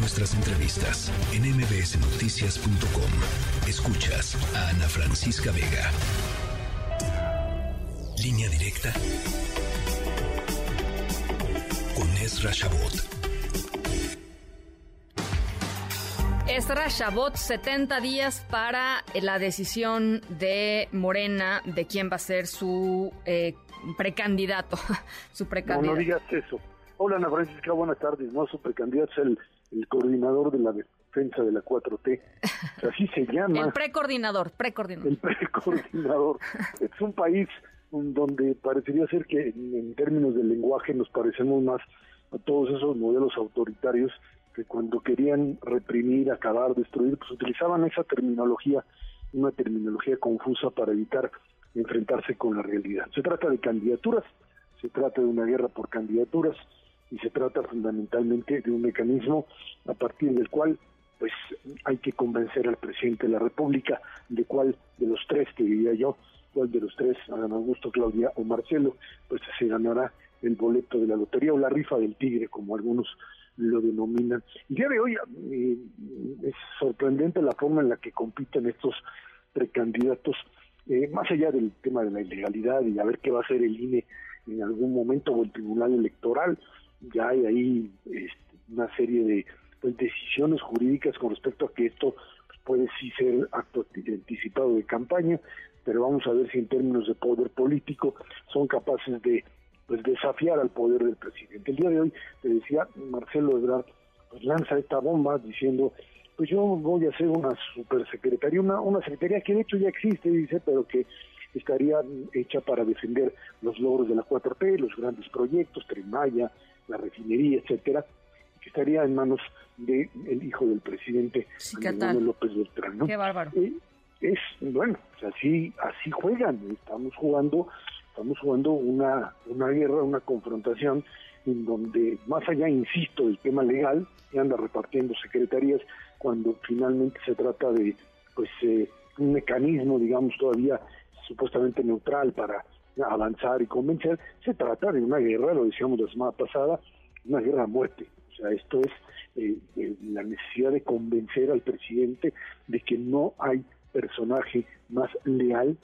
nuestras entrevistas en mbsnoticias.com. Escuchas a Ana Francisca Vega. Línea directa con Ezra Shabot. Ezra Shabot, 70 días para la decisión de Morena de quién va a ser su eh, precandidato. su precandidato. No, no digas eso. Hola Ana Francisca, buenas tardes. No, su precandidato es el, el coordinador de la defensa de la 4T. Así se llama. el precoordinador, precoordinador. El precoordinador. es un país donde parecería ser que en términos de lenguaje nos parecemos más a todos esos modelos autoritarios que cuando querían reprimir, acabar, destruir, pues utilizaban esa terminología, una terminología confusa para evitar enfrentarse con la realidad. Se trata de candidaturas, se trata de una guerra por candidaturas y se trata fundamentalmente de un mecanismo a partir del cual pues hay que convencer al presidente de la República de cuál de los tres, te diría yo, cuál de los tres, Adán Augusto, Claudia o Marcelo, pues se ganará el boleto de la lotería o la rifa del tigre, como algunos lo denominan. El día de hoy eh, es sorprendente la forma en la que compiten estos precandidatos, eh, más allá del tema de la ilegalidad y a ver qué va a hacer el INE en algún momento o el Tribunal Electoral, hay ahí este, una serie de pues, decisiones jurídicas con respecto a que esto pues, puede sí ser acto anticipado de campaña, pero vamos a ver si en términos de poder político son capaces de pues desafiar al poder del presidente. El día de hoy, te decía, Marcelo Ebrard pues lanza esta bomba diciendo, pues yo voy a hacer una supersecretaría, una, una secretaría que de hecho ya existe, dice, pero que estaría hecha para defender los logros de la 4T, los grandes proyectos, Tren Maya, la refinería, etcétera, que estaría en manos del el hijo del presidente López Beltrán. Qué bárbaro. Eh, es, bueno, así, así juegan, estamos jugando estamos jugando una, una guerra, una confrontación en donde, más allá, insisto, del tema legal, que anda repartiendo secretarías, cuando finalmente se trata de pues eh, un mecanismo, digamos, todavía supuestamente neutral para avanzar y convencer, se trata de una guerra, lo decíamos la semana pasada, una guerra a muerte. O sea, esto es eh, eh, la necesidad de convencer al presidente de que no hay personaje más leal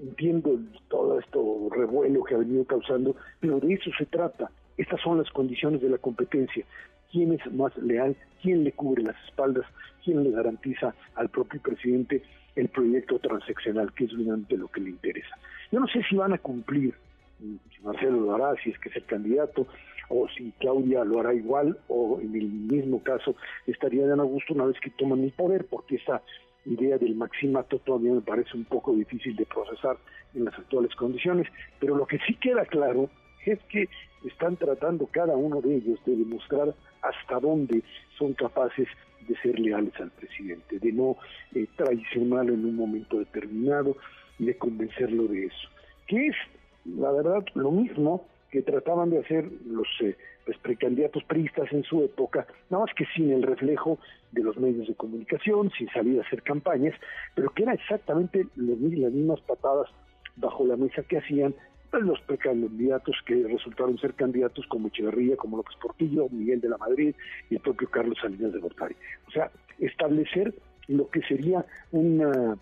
entiendo todo esto revuelo que ha venido causando, pero de eso se trata. Estas son las condiciones de la competencia. ¿Quién es más leal? ¿Quién le cubre las espaldas? ¿Quién le garantiza al propio presidente el proyecto transaccional, que es realmente lo que le interesa? Yo no sé si van a cumplir, si Marcelo lo hará, si es que es el candidato, o si Claudia lo hará igual, o en el mismo caso estaría a gusto una vez que toman el poder, porque esa idea del maximato todavía me parece un poco difícil de procesar en las actuales condiciones, pero lo que sí queda claro es que están tratando cada uno de ellos de demostrar hasta dónde son capaces de ser leales al presidente, de no eh, traicionarlo en un momento determinado de convencerlo de eso. Que es, la verdad, lo mismo que trataban de hacer los eh, pues, precandidatos priistas en su época, nada más que sin el reflejo de los medios de comunicación, sin salir a hacer campañas, pero que era exactamente las mismas patadas bajo la mesa que hacían los precandidatos que resultaron ser candidatos como Echeverría, como López Portillo, Miguel de la Madrid y el propio Carlos Salinas de Gortari. O sea, establecer lo que sería una,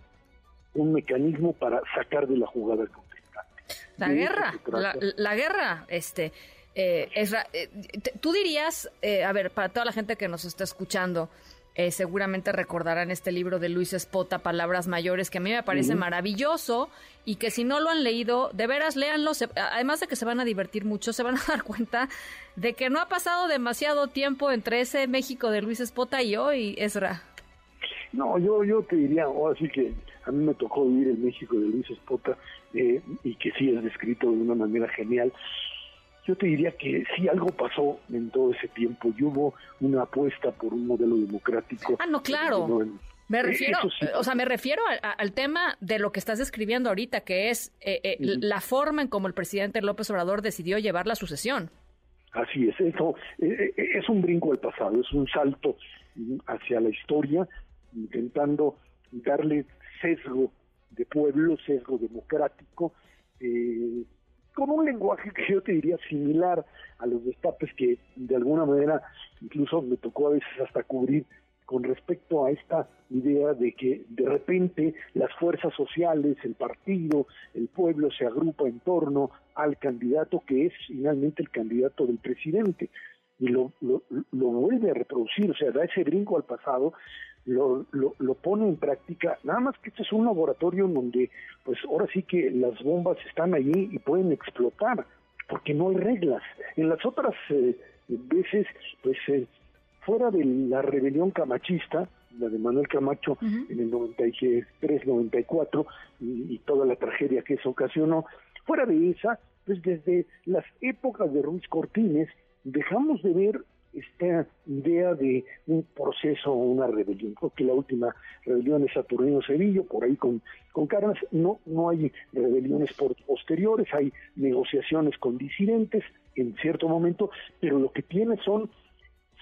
un mecanismo para sacar de la jugada al la guerra, la, guerra, este, eh, eh tú dirías, eh, a ver, para toda la gente que nos está escuchando, eh, seguramente recordarán este libro de Luis Espota, Palabras Mayores, que a mí me parece maravilloso y que si no lo han leído, de veras léanlo, además de que se van a divertir mucho, se van a dar cuenta de que no ha pasado demasiado tiempo entre ese México de Luis Espota y hoy, Ezra. No, yo, yo te diría, o así que a mí me tocó vivir el México de Luis Espota eh, y que sí es descrito de una manera genial. Yo te diría que sí algo pasó en todo ese tiempo y hubo una apuesta por un modelo democrático. Ah, no, claro. Me eh, refiero, o sea, me refiero al tema de lo que estás describiendo ahorita, que es eh, la forma en cómo el presidente López Obrador decidió llevar la sucesión. Así es, eso es un brinco al pasado, es un salto hacia la historia, intentando darle sesgo de pueblo, sesgo democrático, eh, con un lenguaje que yo te diría similar a los destapes que de alguna manera incluso me tocó a veces hasta cubrir con respecto a esta idea de que de repente las fuerzas sociales, el partido, el pueblo se agrupa en torno al candidato que es finalmente el candidato del presidente y lo, lo, lo vuelve a reproducir, o sea, da ese brinco al pasado, lo, lo, lo, pone en práctica, nada más que este es un laboratorio en donde, pues ahora sí que las bombas están allí y pueden explotar, porque no hay reglas. En las otras eh, veces, pues eh, fuera de la rebelión camachista, la de Manuel Camacho en el 93-94 y, y toda la tragedia que eso ocasionó, fuera de esa, pues desde las épocas de Ruiz Cortines, dejamos de ver esta idea de un proceso o una rebelión. Creo la última rebelión es Saturnino Sevillo, por ahí con, con Carnas, no, no hay rebeliones posteriores, hay negociaciones con disidentes en cierto momento, pero lo que tiene son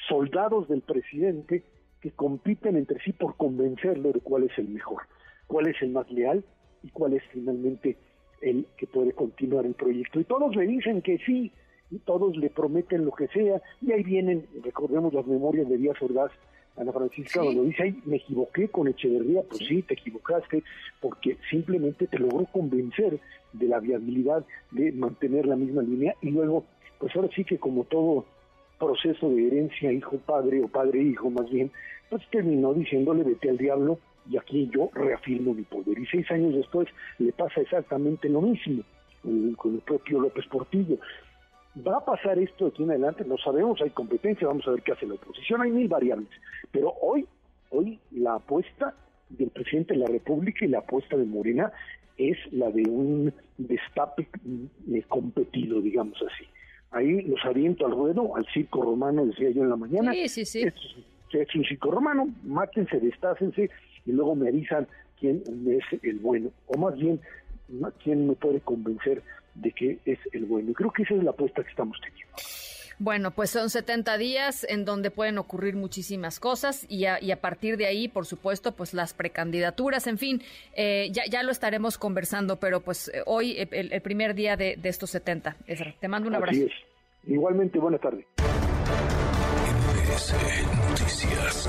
soldados del presidente que compiten entre sí por convencerlo de cuál es el mejor, cuál es el más leal y cuál es finalmente el que puede continuar el proyecto. Y todos le dicen que sí, y todos le prometen lo que sea, y ahí vienen, recordemos las memorias de Díaz Ordaz, Ana Francisca, cuando dice, ay, me equivoqué con Echeverría, pues sí. te equivocaste, porque simplemente te logró convencer de la viabilidad de mantener la misma línea, y luego, pues ahora sí que como todo proceso de herencia hijo-padre o padre-hijo más bien, pues terminó diciéndole vete al diablo y aquí yo reafirmo mi poder. Y seis años después le pasa exactamente lo mismo con el propio López Portillo. ¿Va a pasar esto de aquí en adelante? No sabemos, hay competencia, vamos a ver qué hace la oposición, hay mil variables. Pero hoy, hoy la apuesta del presidente de la República y la apuesta de Morena es la de un destape eh, competido, digamos así. Ahí los aviento al ruedo, al circo romano, decía yo en la mañana. Sí, sí, sí. Es, un circo romano, mátense, destácense y luego me avisan quién es el bueno. O más bien, quién me puede convencer de que es el bueno. Y creo que esa es la apuesta que estamos teniendo. Bueno, pues son 70 días en donde pueden ocurrir muchísimas cosas y a, y a partir de ahí, por supuesto, pues las precandidaturas, en fin, eh, ya, ya lo estaremos conversando, pero pues eh, hoy el, primer día de, de, estos 70. Te mando un abrazo. Igualmente, buena tarde. Noticias.